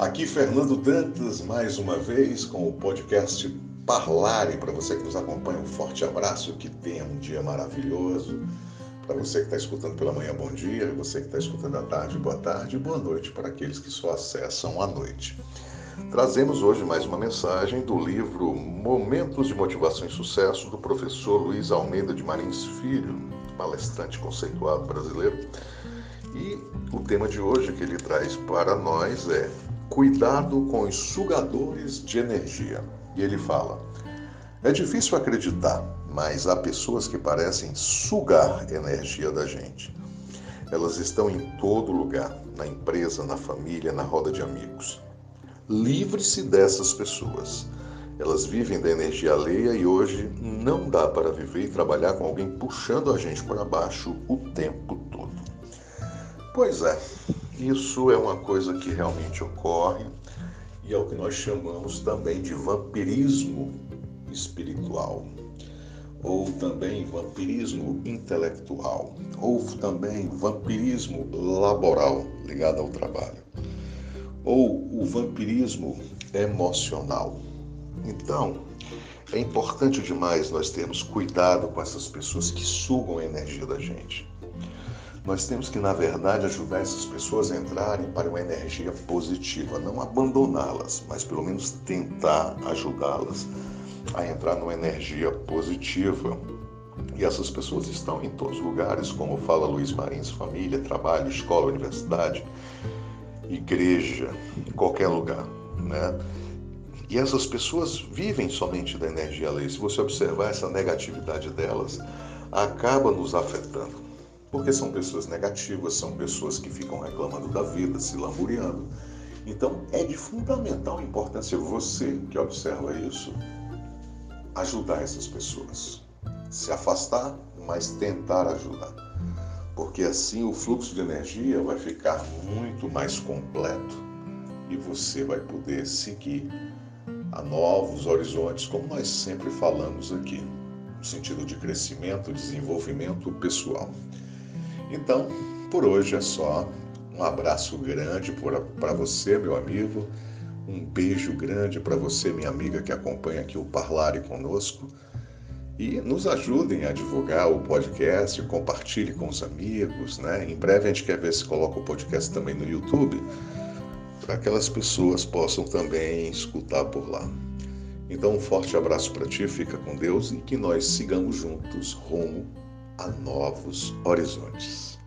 Aqui Fernando Dantas, mais uma vez, com o podcast Parlare. Para você que nos acompanha, um forte abraço, que tenha um dia maravilhoso. Para você que está escutando pela manhã, bom dia. Você que está escutando à tarde, boa tarde. Boa noite para aqueles que só acessam à noite. Trazemos hoje mais uma mensagem do livro Momentos de Motivação e Sucesso, do professor Luiz Almeida de Marins Filho, palestrante conceituado brasileiro. E o tema de hoje que ele traz para nós é Cuidado com os sugadores de energia. E ele fala: É difícil acreditar, mas há pessoas que parecem sugar energia da gente. Elas estão em todo lugar, na empresa, na família, na roda de amigos. Livre-se dessas pessoas. Elas vivem da energia alheia e hoje não dá para viver e trabalhar com alguém puxando a gente para baixo o tempo todo. Pois é, isso é uma coisa que realmente ocorre e é o que nós chamamos também de vampirismo espiritual, ou também vampirismo intelectual, ou também vampirismo laboral ligado ao trabalho, ou o vampirismo emocional. Então, é importante demais nós termos cuidado com essas pessoas que sugam a energia da gente. Nós temos que, na verdade, ajudar essas pessoas a entrarem para uma energia positiva, não abandoná-las, mas pelo menos tentar ajudá-las a entrar numa energia positiva. E essas pessoas estão em todos os lugares, como fala Luiz Marins, família, trabalho, escola, universidade, igreja, em qualquer lugar, né? E essas pessoas vivem somente da energia lei. Se você observar essa negatividade delas, acaba nos afetando porque são pessoas negativas, são pessoas que ficam reclamando da vida, se lamuriando. Então, é de fundamental importância você que observa isso ajudar essas pessoas. Se afastar, mas tentar ajudar. Porque assim o fluxo de energia vai ficar muito mais completo e você vai poder seguir a novos horizontes, como nós sempre falamos aqui, no sentido de crescimento, desenvolvimento pessoal. Então, por hoje é só. Um abraço grande para você, meu amigo. Um beijo grande para você, minha amiga que acompanha aqui o Parlare conosco. E nos ajudem a divulgar o podcast, compartilhe com os amigos, né? Em breve a gente quer ver se coloca o podcast também no YouTube, para que aquelas pessoas possam também escutar por lá. Então, um forte abraço para ti, fica com Deus e que nós sigamos juntos rumo a novos horizontes.